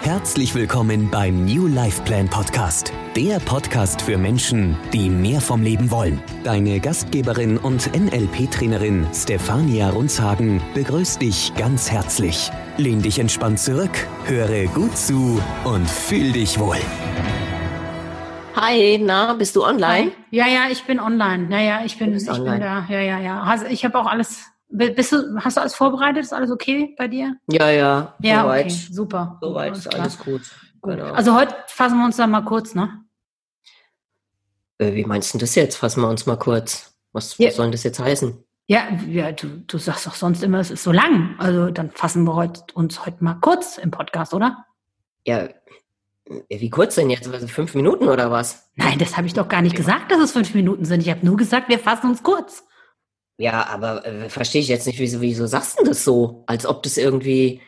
Herzlich willkommen beim New Life Plan Podcast, der Podcast für Menschen, die mehr vom Leben wollen. Deine Gastgeberin und NLP-Trainerin Stefania Runzhagen begrüßt dich ganz herzlich. Lehn dich entspannt zurück, höre gut zu und fühl dich wohl. Hi, na, bist du online? Hi. Ja, ja, ich bin online. Ja, ja, ich bin, ich online. bin da. Ja, ja, ja. Also ich habe auch alles bist du, hast du alles vorbereitet? Ist alles okay bei dir? Ja, ja. Ja, soweit. okay, super. Soweit ist alles gut. gut. Genau. Also heute fassen wir uns dann mal kurz, ne? Äh, wie meinst du das jetzt? Fassen wir uns mal kurz. Was, ja. was soll das jetzt heißen? Ja, ja du, du sagst doch sonst immer, es ist so lang. Also dann fassen wir heute, uns heute mal kurz im Podcast, oder? Ja, äh, wie kurz denn jetzt? Also fünf Minuten oder was? Nein, das habe ich doch gar nicht gesagt, dass es fünf Minuten sind. Ich habe nur gesagt, wir fassen uns kurz. Ja, aber äh, verstehe ich jetzt nicht, wieso, wieso sagst du das so? Als ob das irgendwie,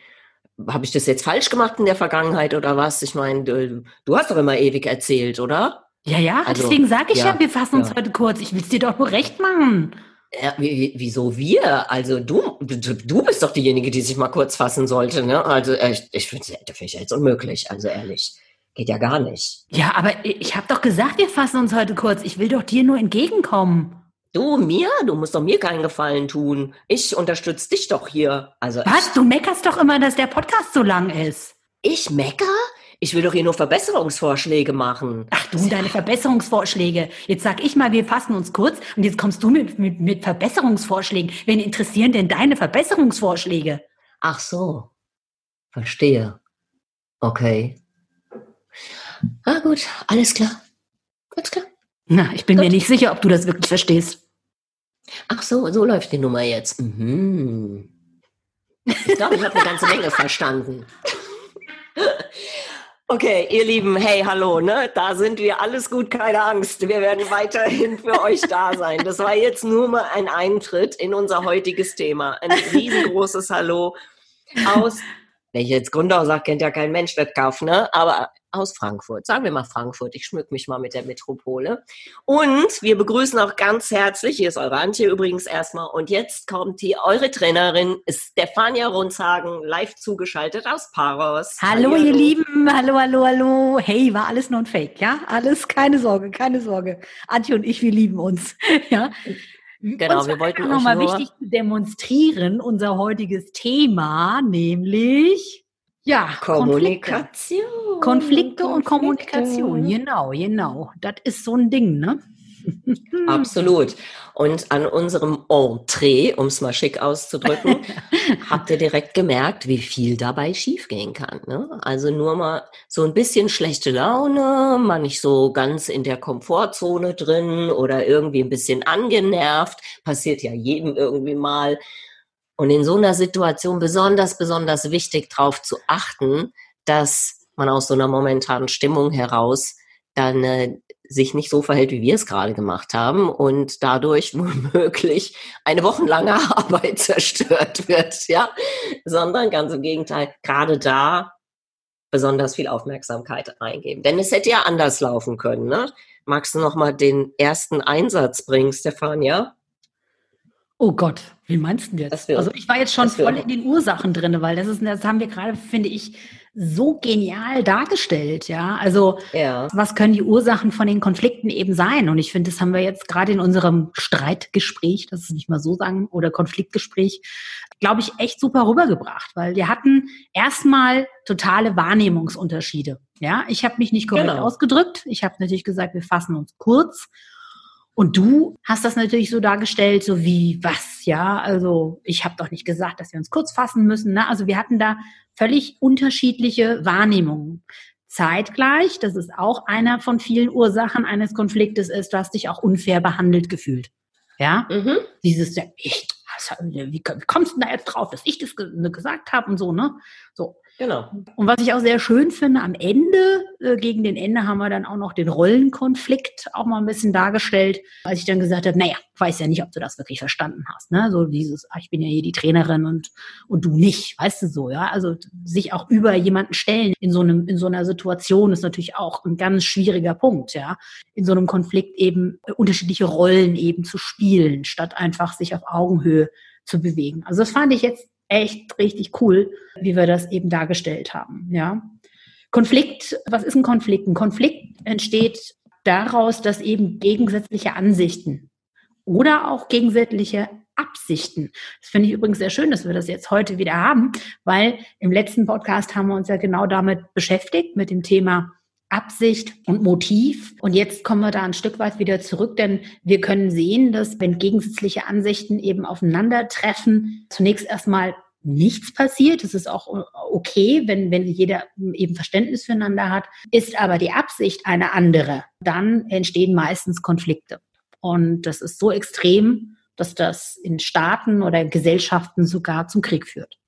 habe ich das jetzt falsch gemacht in der Vergangenheit oder was? Ich meine, du, du, hast doch immer ewig erzählt, oder? Ja, ja, also, deswegen sage ich ja, ja, wir fassen uns ja. heute kurz. Ich will es dir doch nur recht machen. Ja, wieso wir? Also du, du bist doch diejenige, die sich mal kurz fassen sollte, ne? Also äh, ich, ich finde das find jetzt unmöglich, also ehrlich. Geht ja gar nicht. Ja, aber ich habe doch gesagt, wir fassen uns heute kurz. Ich will doch dir nur entgegenkommen. Du, mir? Du musst doch mir keinen Gefallen tun. Ich unterstütze dich doch hier. Also Was? Du meckerst doch immer, dass der Podcast so lang ist. Ich mecker? Ich will doch hier nur Verbesserungsvorschläge machen. Ach du, deine Verbesserungsvorschläge. Jetzt sag ich mal, wir fassen uns kurz und jetzt kommst du mit, mit, mit Verbesserungsvorschlägen. Wen interessieren denn deine Verbesserungsvorschläge? Ach so. Verstehe. Okay. Ah, gut. Alles klar. Alles klar. Na, ich bin Gut. mir nicht sicher, ob du das wirklich verstehst. Ach so, so läuft die Nummer jetzt. Mhm. Ich glaube, ich habe eine ganze Menge verstanden. Okay, ihr Lieben, hey, hallo, ne? Da sind wir, alles gut, keine Angst. Wir werden weiterhin für euch da sein. Das war jetzt nur mal ein Eintritt in unser heutiges Thema. Ein riesengroßes Hallo aus, wenn ich jetzt Grundau sage, kennt ja kein Mensch das Kauf, ne? Aber aus Frankfurt. Sagen wir mal Frankfurt. Ich schmück mich mal mit der Metropole. Und wir begrüßen auch ganz herzlich, hier ist eure Antje übrigens erstmal. Und jetzt kommt hier eure Trainerin Stefania Runzhagen, live zugeschaltet aus Paros. Hallo, hallo, ihr Lieben. Hallo, hallo, hallo. Hey, war alles nur ein Fake, ja? Alles, keine Sorge, keine Sorge. Antje und ich, wir lieben uns, ja? Genau, wir wollten nochmal wichtig zu demonstrieren, unser heutiges Thema, nämlich ja, Kommunikation. Konflikte, Konflikte und Kommunikation, genau, genau. Das ist so ein Ding, ne? Absolut. Und an unserem Entree, um es mal schick auszudrücken, habt ihr direkt gemerkt, wie viel dabei schiefgehen kann. Ne? Also nur mal so ein bisschen schlechte Laune, mal nicht so ganz in der Komfortzone drin oder irgendwie ein bisschen angenervt. Passiert ja jedem irgendwie mal. Und in so einer Situation besonders, besonders wichtig darauf zu achten, dass man aus so einer momentanen Stimmung heraus dann äh, sich nicht so verhält, wie wir es gerade gemacht haben und dadurch womöglich eine wochenlange Arbeit zerstört wird, ja, sondern ganz im Gegenteil, gerade da besonders viel Aufmerksamkeit reingeben. Denn es hätte ja anders laufen können, ne? Magst du noch mal den ersten Einsatz bringen, Stefania? Oh Gott, wie meinst du jetzt? Also ich war jetzt schon voll in den Ursachen drin, weil das ist, das haben wir gerade, finde ich, so genial dargestellt, ja. Also ja. was können die Ursachen von den Konflikten eben sein? Und ich finde, das haben wir jetzt gerade in unserem Streitgespräch, das ist nicht mal so sagen, oder Konfliktgespräch, glaube ich, echt super rübergebracht, weil wir hatten erstmal totale Wahrnehmungsunterschiede. Ja, ich habe mich nicht korrekt genau. ausgedrückt. Ich habe natürlich gesagt, wir fassen uns kurz und du hast das natürlich so dargestellt, so wie was, ja? Also ich habe doch nicht gesagt, dass wir uns kurz fassen müssen. Ne? Also wir hatten da völlig unterschiedliche Wahrnehmungen. Zeitgleich, das ist auch einer von vielen Ursachen eines Konfliktes, ist, du hast dich auch unfair behandelt gefühlt. Ja, mhm. dieses, ich, wie kommst du da jetzt drauf, dass ich das gesagt habe und so, ne? So. Genau. Und was ich auch sehr schön finde, am Ende, äh, gegen den Ende haben wir dann auch noch den Rollenkonflikt auch mal ein bisschen dargestellt, als ich dann gesagt habe, naja, weiß ja nicht, ob du das wirklich verstanden hast. Ne? So dieses, ach, ich bin ja hier die Trainerin und, und du nicht, weißt du so, ja. Also sich auch über jemanden stellen in so einem, in so einer Situation ist natürlich auch ein ganz schwieriger Punkt, ja. In so einem Konflikt eben unterschiedliche Rollen eben zu spielen, statt einfach sich auf Augenhöhe zu bewegen. Also das fand ich jetzt echt richtig cool, wie wir das eben dargestellt haben. Ja. Konflikt, was ist ein Konflikt? Ein Konflikt entsteht daraus, dass eben gegensätzliche Ansichten oder auch gegensätzliche Absichten. Das finde ich übrigens sehr schön, dass wir das jetzt heute wieder haben, weil im letzten Podcast haben wir uns ja genau damit beschäftigt, mit dem Thema Absicht und Motiv. Und jetzt kommen wir da ein Stück weit wieder zurück, denn wir können sehen, dass wenn gegensätzliche Ansichten eben aufeinandertreffen, zunächst erstmal nichts passiert. Es ist auch okay, wenn, wenn jeder eben Verständnis füreinander hat. Ist aber die Absicht eine andere, dann entstehen meistens Konflikte. Und das ist so extrem, dass das in Staaten oder in Gesellschaften sogar zum Krieg führt.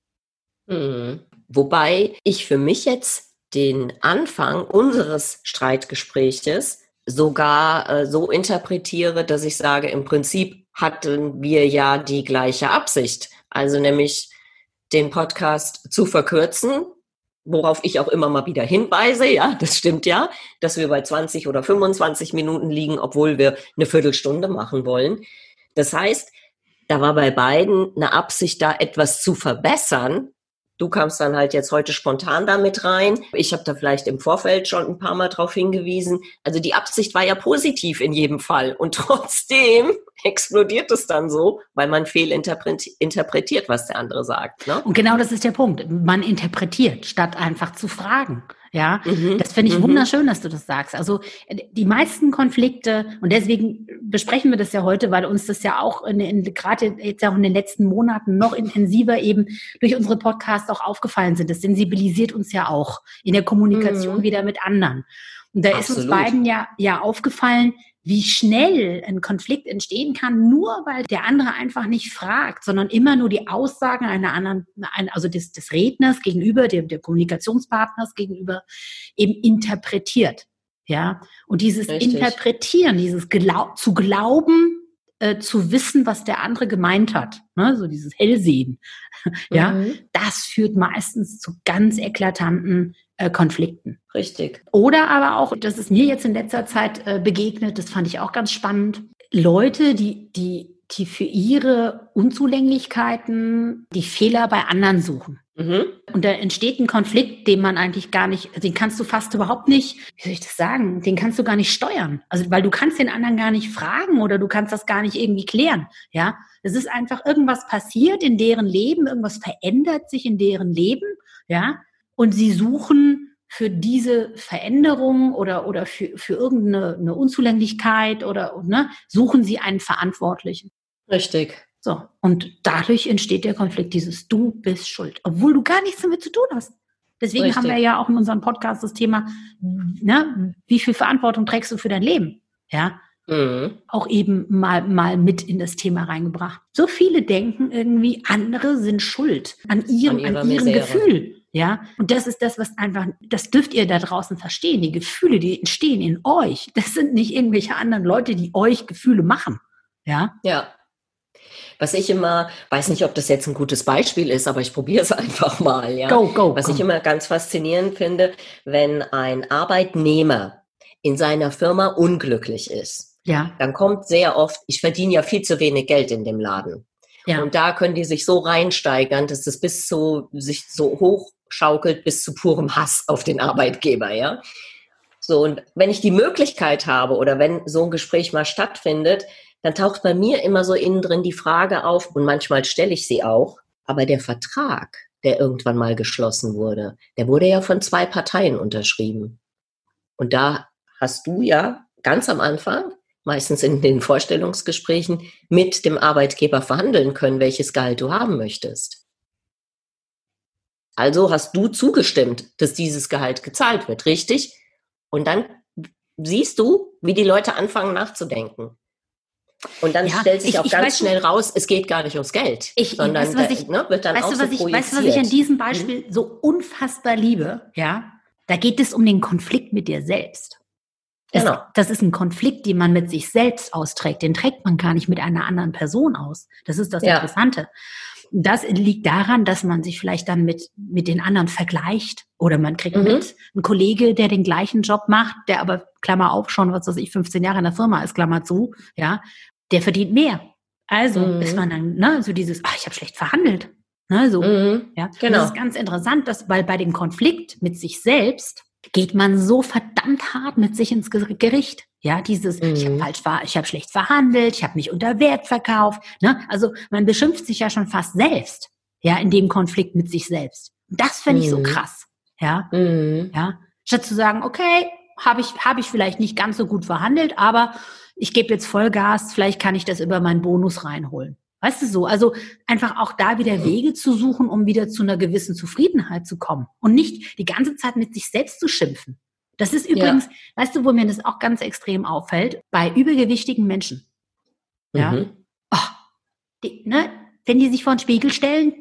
Mhm. Wobei ich für mich jetzt den Anfang unseres Streitgespräches sogar äh, so interpretiere, dass ich sage, im Prinzip hatten wir ja die gleiche Absicht. Also nämlich den Podcast zu verkürzen, worauf ich auch immer mal wieder hinweise, ja, das stimmt ja, dass wir bei 20 oder 25 Minuten liegen, obwohl wir eine Viertelstunde machen wollen. Das heißt, da war bei beiden eine Absicht da, etwas zu verbessern, Du kamst dann halt jetzt heute spontan damit rein. Ich habe da vielleicht im Vorfeld schon ein paar Mal drauf hingewiesen. Also die Absicht war ja positiv in jedem Fall. Und trotzdem explodiert es dann so, weil man fehlinterpretiert, was der andere sagt. Ne? Und genau das ist der Punkt. Man interpretiert, statt einfach zu fragen. Ja, mhm. das finde ich mhm. wunderschön, dass du das sagst. Also äh, die meisten Konflikte, und deswegen besprechen wir das ja heute, weil uns das ja auch in, in, gerade jetzt auch in den letzten Monaten noch intensiver eben durch unsere Podcasts auch aufgefallen sind. Das sensibilisiert uns ja auch in der Kommunikation mhm. wieder mit anderen. Und da Absolut. ist uns beiden ja, ja aufgefallen, wie schnell ein Konflikt entstehen kann, nur weil der andere einfach nicht fragt, sondern immer nur die Aussagen einer anderen, also des, des Redners gegenüber, dem, der Kommunikationspartners gegenüber eben interpretiert. Ja, und dieses Richtig. Interpretieren, dieses Glau zu glauben, äh, zu wissen, was der andere gemeint hat, ne? so dieses Hellsehen, ja, mhm. das führt meistens zu ganz eklatanten Konflikten. Richtig. Oder aber auch, das ist mir jetzt in letzter Zeit äh, begegnet, das fand ich auch ganz spannend, Leute, die, die, die für ihre Unzulänglichkeiten die Fehler bei anderen suchen. Mhm. Und da entsteht ein Konflikt, den man eigentlich gar nicht, den kannst du fast überhaupt nicht, wie soll ich das sagen, den kannst du gar nicht steuern. Also, weil du kannst den anderen gar nicht fragen oder du kannst das gar nicht irgendwie klären. Ja, es ist einfach irgendwas passiert in deren Leben, irgendwas verändert sich in deren Leben. Ja, und sie suchen für diese Veränderung oder, oder für, für irgendeine Unzulänglichkeit oder, ne, suchen sie einen Verantwortlichen. Richtig. So. Und dadurch entsteht der Konflikt, dieses Du bist schuld, obwohl du gar nichts damit zu tun hast. Deswegen Richtig. haben wir ja auch in unserem Podcast das Thema, ne, wie viel Verantwortung trägst du für dein Leben? Ja. Mhm. Auch eben mal, mal mit in das Thema reingebracht. So viele denken irgendwie, andere sind schuld an ihrem, an, an ihrem Gefühl. Ja, und das ist das, was einfach, das dürft ihr da draußen verstehen. Die Gefühle, die entstehen in euch. Das sind nicht irgendwelche anderen Leute, die euch Gefühle machen. Ja. Ja. Was ich immer, weiß nicht, ob das jetzt ein gutes Beispiel ist, aber ich probiere es einfach mal. Ja. Go, go. Was go. ich immer ganz faszinierend finde, wenn ein Arbeitnehmer in seiner Firma unglücklich ist. Ja. Dann kommt sehr oft, ich verdiene ja viel zu wenig Geld in dem Laden. Ja. Und da können die sich so reinsteigern, dass das bis zu sich so hoch schaukelt bis zu purem Hass auf den Arbeitgeber, ja. So, und wenn ich die Möglichkeit habe oder wenn so ein Gespräch mal stattfindet, dann taucht bei mir immer so innen drin die Frage auf, und manchmal stelle ich sie auch, aber der Vertrag, der irgendwann mal geschlossen wurde, der wurde ja von zwei Parteien unterschrieben. Und da hast du ja ganz am Anfang, meistens in den Vorstellungsgesprächen, mit dem Arbeitgeber verhandeln können, welches Gehalt du haben möchtest. Also hast du zugestimmt, dass dieses Gehalt gezahlt wird, richtig? Und dann siehst du, wie die Leute anfangen nachzudenken. Und dann ja, stellt sich ich, auch ich ganz schnell raus, es geht gar nicht ums Geld, ich, sondern weißt, was ich, ne, wird dann weißt auch du, was so ich, Weißt du, was ich an diesem mhm. Beispiel mhm. so unfassbar liebe? Ja, da geht es um den Konflikt mit dir selbst. Das, genau. das ist ein Konflikt, den man mit sich selbst austrägt. Den trägt man gar nicht mit einer anderen Person aus. Das ist das ja. Interessante. Das liegt daran, dass man sich vielleicht dann mit, mit den anderen vergleicht oder man kriegt mhm. mit einen Kollege, der den gleichen Job macht, der aber, Klammer auf, schon, was weiß ich, 15 Jahre in der Firma ist, Klammer zu, ja, der verdient mehr. Also mhm. ist man dann, ne, so dieses, ach, ich habe schlecht verhandelt. Ne, so, mhm. ja. Genau. Das ist ganz interessant, dass, weil bei dem Konflikt mit sich selbst geht man so verdammt hart mit sich ins Gericht. Ja, dieses, mhm. ich habe falsch, ich habe schlecht verhandelt, ich habe mich unter Wert verkauft. Ne? Also man beschimpft sich ja schon fast selbst, ja, in dem Konflikt mit sich selbst. Das finde ich so mhm. krass. Ja, mhm. ja, statt zu sagen, okay, habe ich habe ich vielleicht nicht ganz so gut verhandelt, aber ich gebe jetzt Vollgas, vielleicht kann ich das über meinen Bonus reinholen. Weißt du so? Also einfach auch da wieder Wege zu suchen, um wieder zu einer gewissen Zufriedenheit zu kommen und nicht die ganze Zeit mit sich selbst zu schimpfen. Das ist übrigens, ja. weißt du, wo mir das auch ganz extrem auffällt? Bei übergewichtigen Menschen. Ja. Mhm. Oh, die, ne, wenn die sich vor den Spiegel stellen,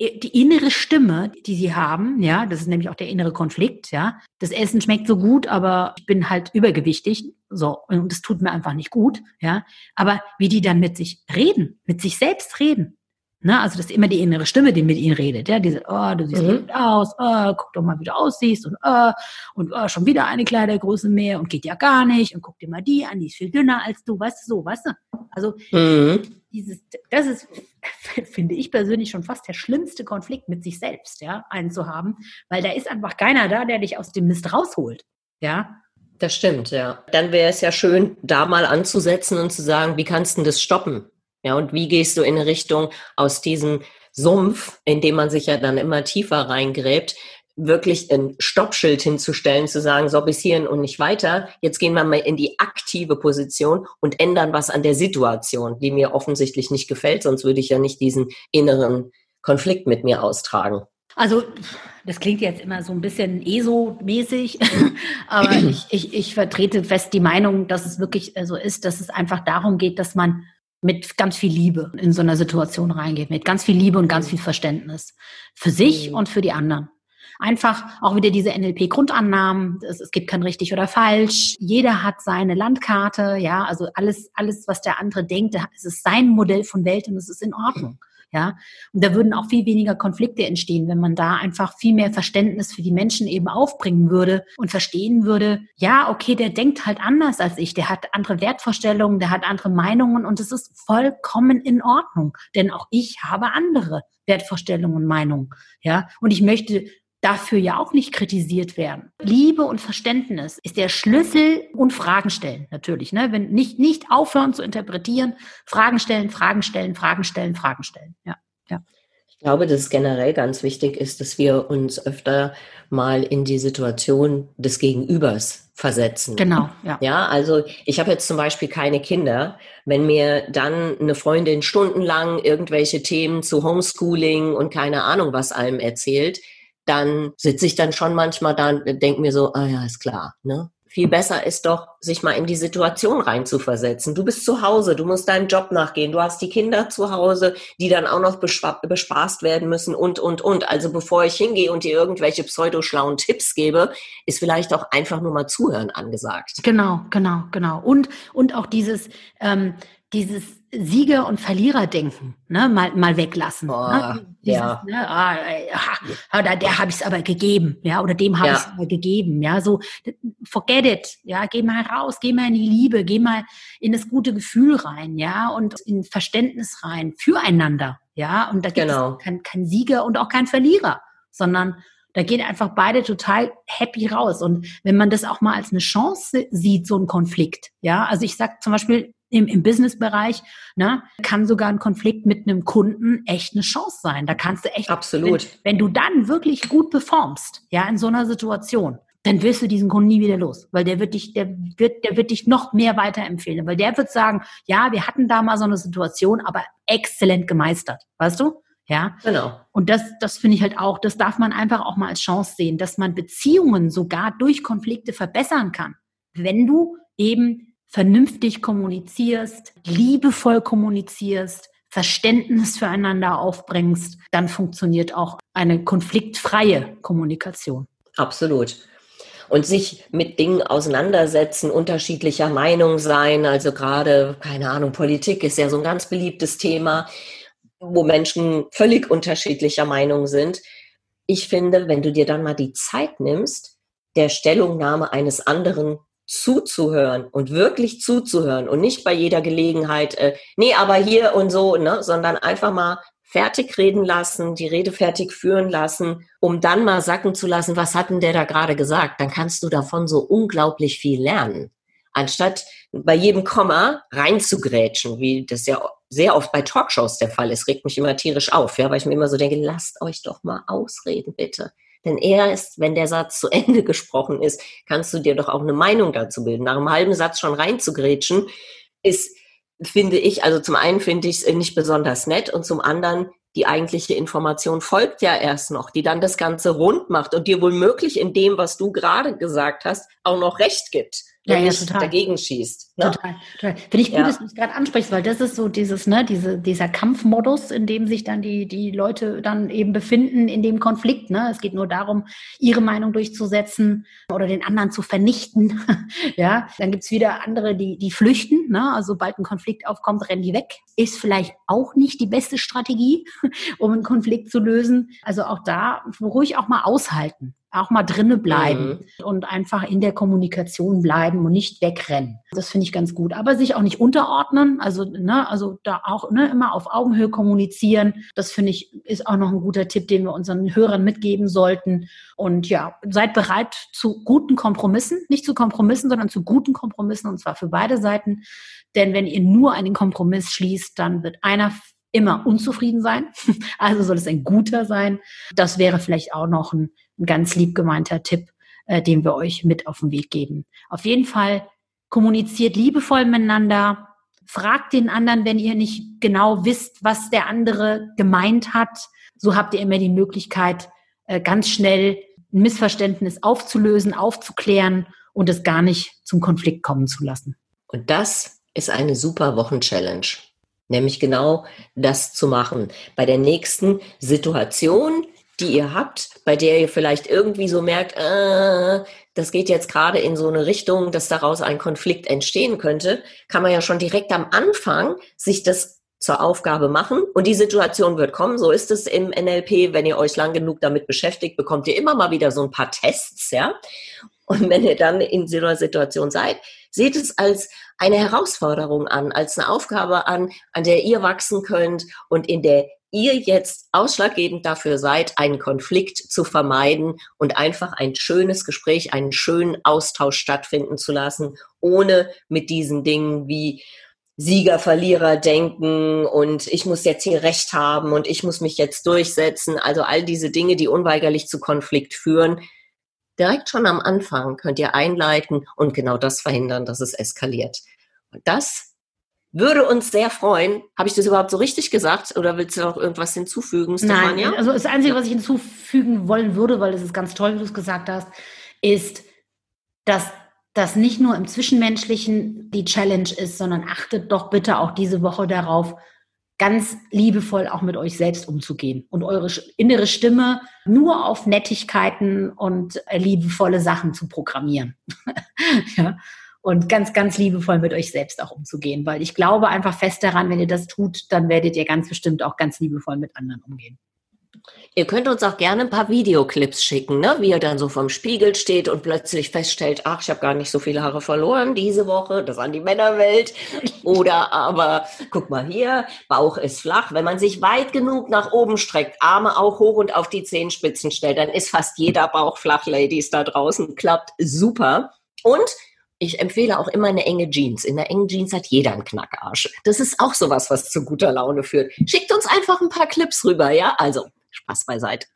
die innere Stimme, die sie haben, ja, das ist nämlich auch der innere Konflikt, ja. Das Essen schmeckt so gut, aber ich bin halt übergewichtig, so, und es tut mir einfach nicht gut, ja. Aber wie die dann mit sich reden, mit sich selbst reden, Ne? Also das ist immer die innere Stimme, die mit ihnen redet. Ja? Diese, oh, du siehst mhm. gut aus, oh, guck doch mal, wie du aussiehst und, oh, und oh, schon wieder eine Kleidergröße mehr und geht ja gar nicht und guck dir mal die an, die ist viel dünner als du, weißt du so, weißt du? Also mhm. dieses, das ist, finde ich persönlich schon fast der schlimmste Konflikt mit sich selbst, ja, einen zu haben, weil da ist einfach keiner da, der dich aus dem Mist rausholt. Ja, das stimmt, ja. Dann wäre es ja schön, da mal anzusetzen und zu sagen, wie kannst du das stoppen? Ja, und wie gehst du in Richtung aus diesem Sumpf, in dem man sich ja dann immer tiefer reingräbt, wirklich ein Stoppschild hinzustellen, zu sagen, so bis hierhin und nicht weiter. Jetzt gehen wir mal in die aktive Position und ändern was an der Situation, die mir offensichtlich nicht gefällt, sonst würde ich ja nicht diesen inneren Konflikt mit mir austragen. Also, das klingt jetzt immer so ein bisschen ESO-mäßig, aber ich, ich, ich vertrete fest die Meinung, dass es wirklich so ist, dass es einfach darum geht, dass man mit ganz viel Liebe in so einer Situation reingeht, mit ganz viel Liebe und ganz viel Verständnis für sich mhm. und für die anderen. Einfach auch wieder diese NLP-Grundannahmen. Es, es, gibt kein richtig oder falsch. Jeder hat seine Landkarte. Ja, also alles, alles, was der andere denkt, es ist sein Modell von Welt und es ist in Ordnung. Ja, und da würden auch viel weniger Konflikte entstehen, wenn man da einfach viel mehr Verständnis für die Menschen eben aufbringen würde und verstehen würde, ja, okay, der denkt halt anders als ich, der hat andere Wertvorstellungen, der hat andere Meinungen und es ist vollkommen in Ordnung, denn auch ich habe andere Wertvorstellungen und Meinungen, ja, und ich möchte dafür ja auch nicht kritisiert werden. Liebe und Verständnis ist der Schlüssel und Fragen stellen natürlich. Ne? Wenn nicht, nicht aufhören zu interpretieren, Fragen stellen, Fragen stellen, Fragen stellen, Fragen stellen. Ja. ja. Ich glaube, dass es generell ganz wichtig ist, dass wir uns öfter mal in die Situation des Gegenübers versetzen. Genau, ja. Ja, also ich habe jetzt zum Beispiel keine Kinder. Wenn mir dann eine Freundin stundenlang irgendwelche Themen zu Homeschooling und keine Ahnung was allem erzählt, dann sitze ich dann schon manchmal da und denke mir so, ah ja, ist klar, ne? Viel besser ist doch, sich mal in die Situation reinzuversetzen. Du bist zu Hause, du musst deinem Job nachgehen, du hast die Kinder zu Hause, die dann auch noch bespaßt werden müssen und, und, und. Also bevor ich hingehe und dir irgendwelche pseudoschlauen Tipps gebe, ist vielleicht auch einfach nur mal zuhören angesagt. Genau, genau, genau. Und, und auch dieses, ähm, dieses Sieger- und Verliererdenken ne, mal, mal weglassen. Oh, ne? Dieses, ja. Ne, ah, ah, der, der habe ich es aber gegeben, ja, oder dem habe ja. ich es aber gegeben, ja, so forget it, ja, geh mal raus, geh mal in die Liebe, geh mal in das gute Gefühl rein, ja, und in Verständnis rein füreinander, ja, und da gibt genau. es kein, kein Sieger und auch kein Verlierer, sondern da gehen einfach beide total happy raus. Und wenn man das auch mal als eine Chance sieht, so ein Konflikt, ja, also ich sag zum Beispiel, im, im Businessbereich, ne, kann sogar ein Konflikt mit einem Kunden echt eine Chance sein. Da kannst du echt, absolut, wenn, wenn du dann wirklich gut performst, ja, in so einer Situation, dann wirst du diesen Kunden nie wieder los, weil der wird dich, der wird, der wird dich noch mehr weiterempfehlen, weil der wird sagen, ja, wir hatten da mal so eine Situation, aber exzellent gemeistert, weißt du? Ja, genau. Und das, das finde ich halt auch, das darf man einfach auch mal als Chance sehen, dass man Beziehungen sogar durch Konflikte verbessern kann, wenn du eben vernünftig kommunizierst, liebevoll kommunizierst, Verständnis füreinander aufbringst, dann funktioniert auch eine konfliktfreie Kommunikation. Absolut. Und sich mit Dingen auseinandersetzen, unterschiedlicher Meinung sein, also gerade, keine Ahnung, Politik ist ja so ein ganz beliebtes Thema, wo Menschen völlig unterschiedlicher Meinung sind. Ich finde, wenn du dir dann mal die Zeit nimmst, der Stellungnahme eines anderen zuzuhören und wirklich zuzuhören und nicht bei jeder Gelegenheit, äh, nee, aber hier und so, ne, sondern einfach mal fertig reden lassen, die Rede fertig führen lassen, um dann mal sacken zu lassen, was hat denn der da gerade gesagt? Dann kannst du davon so unglaublich viel lernen. Anstatt bei jedem Komma reinzugrätschen, wie das ja sehr oft bei Talkshows der Fall ist, regt mich immer tierisch auf, ja, weil ich mir immer so denke, lasst euch doch mal ausreden, bitte. Denn erst, wenn der Satz zu Ende gesprochen ist, kannst du dir doch auch eine Meinung dazu bilden. Nach einem halben Satz schon reinzugrätschen, ist, finde ich, also zum einen finde ich es nicht besonders nett und zum anderen die eigentliche Information folgt ja erst noch, die dann das Ganze rund macht und dir wohl möglich in dem, was du gerade gesagt hast, auch noch recht gibt ja, ja, total. dagegen schießt. Ne? Total, total. Finde ich gut, ja. dass du es gerade ansprichst, weil das ist so dieses, ne, diese, dieser Kampfmodus, in dem sich dann die, die Leute dann eben befinden in dem Konflikt. Ne? Es geht nur darum, ihre Meinung durchzusetzen oder den anderen zu vernichten. ja, dann gibt's wieder andere, die, die flüchten. Ne? Also sobald ein Konflikt aufkommt, rennen die weg. Ist vielleicht auch nicht die beste Strategie, um einen Konflikt zu lösen. Also auch da ruhig auch mal aushalten auch mal drinnen bleiben mhm. und einfach in der Kommunikation bleiben und nicht wegrennen. Das finde ich ganz gut. Aber sich auch nicht unterordnen, also, ne, also da auch ne, immer auf Augenhöhe kommunizieren. Das finde ich ist auch noch ein guter Tipp, den wir unseren Hörern mitgeben sollten. Und ja, seid bereit zu guten Kompromissen, nicht zu Kompromissen, sondern zu guten Kompromissen und zwar für beide Seiten. Denn wenn ihr nur einen Kompromiss schließt, dann wird einer immer unzufrieden sein. Also soll es ein guter sein. Das wäre vielleicht auch noch ein, ein ganz lieb gemeinter Tipp, äh, den wir euch mit auf den Weg geben. Auf jeden Fall kommuniziert liebevoll miteinander. Fragt den anderen, wenn ihr nicht genau wisst, was der andere gemeint hat. So habt ihr immer die Möglichkeit, äh, ganz schnell ein Missverständnis aufzulösen, aufzuklären und es gar nicht zum Konflikt kommen zu lassen. Und das ist eine super Wochenchallenge. Nämlich genau das zu machen. Bei der nächsten Situation, die ihr habt, bei der ihr vielleicht irgendwie so merkt, äh, das geht jetzt gerade in so eine Richtung, dass daraus ein Konflikt entstehen könnte, kann man ja schon direkt am Anfang sich das zur Aufgabe machen und die Situation wird kommen. So ist es im NLP. Wenn ihr euch lang genug damit beschäftigt, bekommt ihr immer mal wieder so ein paar Tests, ja. Und wenn ihr dann in so einer Situation seid, seht es als eine Herausforderung an, als eine Aufgabe an, an der ihr wachsen könnt und in der ihr jetzt ausschlaggebend dafür seid, einen Konflikt zu vermeiden und einfach ein schönes Gespräch, einen schönen Austausch stattfinden zu lassen, ohne mit diesen Dingen wie Sieger, Verlierer denken und ich muss jetzt hier Recht haben und ich muss mich jetzt durchsetzen. Also all diese Dinge, die unweigerlich zu Konflikt führen, direkt schon am Anfang könnt ihr einleiten und genau das verhindern, dass es eskaliert. Und das würde uns sehr freuen. Habe ich das überhaupt so richtig gesagt oder willst du noch irgendwas hinzufügen, Stefania? Nein, also das Einzige, was ich hinzufügen wollen würde, weil das ist ganz toll, wie du es gesagt hast, ist, dass das nicht nur im Zwischenmenschlichen die Challenge ist, sondern achtet doch bitte auch diese Woche darauf, ganz liebevoll auch mit euch selbst umzugehen und eure innere Stimme nur auf Nettigkeiten und liebevolle Sachen zu programmieren. ja. Und ganz, ganz liebevoll mit euch selbst auch umzugehen, weil ich glaube einfach fest daran, wenn ihr das tut, dann werdet ihr ganz bestimmt auch ganz liebevoll mit anderen umgehen. Ihr könnt uns auch gerne ein paar Videoclips schicken, ne? wie ihr dann so vom Spiegel steht und plötzlich feststellt, ach, ich habe gar nicht so viele Haare verloren diese Woche, das an die Männerwelt. Oder aber, guck mal hier, Bauch ist flach. Wenn man sich weit genug nach oben streckt, Arme auch hoch und auf die Zehenspitzen stellt, dann ist fast jeder Bauch flach, Ladies da draußen. Klappt super. Und ich empfehle auch immer eine enge Jeans. In der engen Jeans hat jeder einen Knackarsch. Das ist auch sowas, was zu guter Laune führt. Schickt uns einfach ein paar Clips rüber, ja? Also, Spaß beiseite.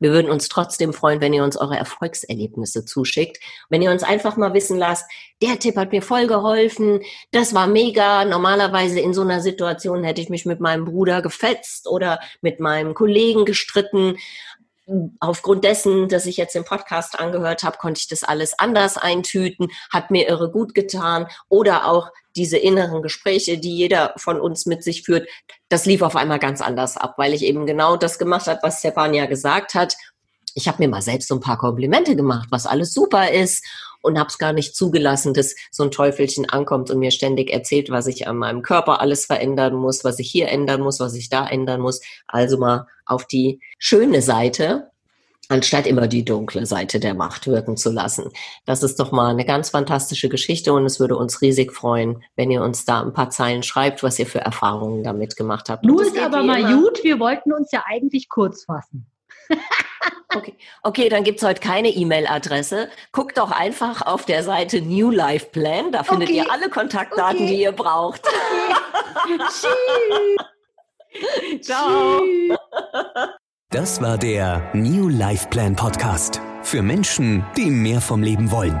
Wir würden uns trotzdem freuen, wenn ihr uns eure Erfolgserlebnisse zuschickt. Wenn ihr uns einfach mal wissen lasst, der Tipp hat mir voll geholfen, das war mega. Normalerweise in so einer Situation hätte ich mich mit meinem Bruder gefetzt oder mit meinem Kollegen gestritten. Aufgrund dessen, dass ich jetzt den Podcast angehört habe, konnte ich das alles anders eintüten, hat mir irre gut getan oder auch diese inneren Gespräche, die jeder von uns mit sich führt, das lief auf einmal ganz anders ab, weil ich eben genau das gemacht habe, was Stefania gesagt hat. Ich habe mir mal selbst so ein paar Komplimente gemacht, was alles super ist und habe es gar nicht zugelassen, dass so ein Teufelchen ankommt und mir ständig erzählt, was ich an meinem Körper alles verändern muss, was ich hier ändern muss, was ich da ändern muss. Also mal auf die schöne Seite anstatt immer die dunkle Seite der Macht wirken zu lassen. Das ist doch mal eine ganz fantastische Geschichte und es würde uns riesig freuen, wenn ihr uns da ein paar Zeilen schreibt, was ihr für Erfahrungen damit gemacht habt. Nur ist aber mal gut, wir wollten uns ja eigentlich kurz fassen. Okay, dann gibt es heute keine E-Mail-Adresse. Guckt doch einfach auf der Seite New Life Plan. Da findet okay. ihr alle Kontaktdaten, okay. die ihr braucht. Okay. Tschüss. Ciao. Das war der New Life Plan Podcast. Für Menschen, die mehr vom Leben wollen.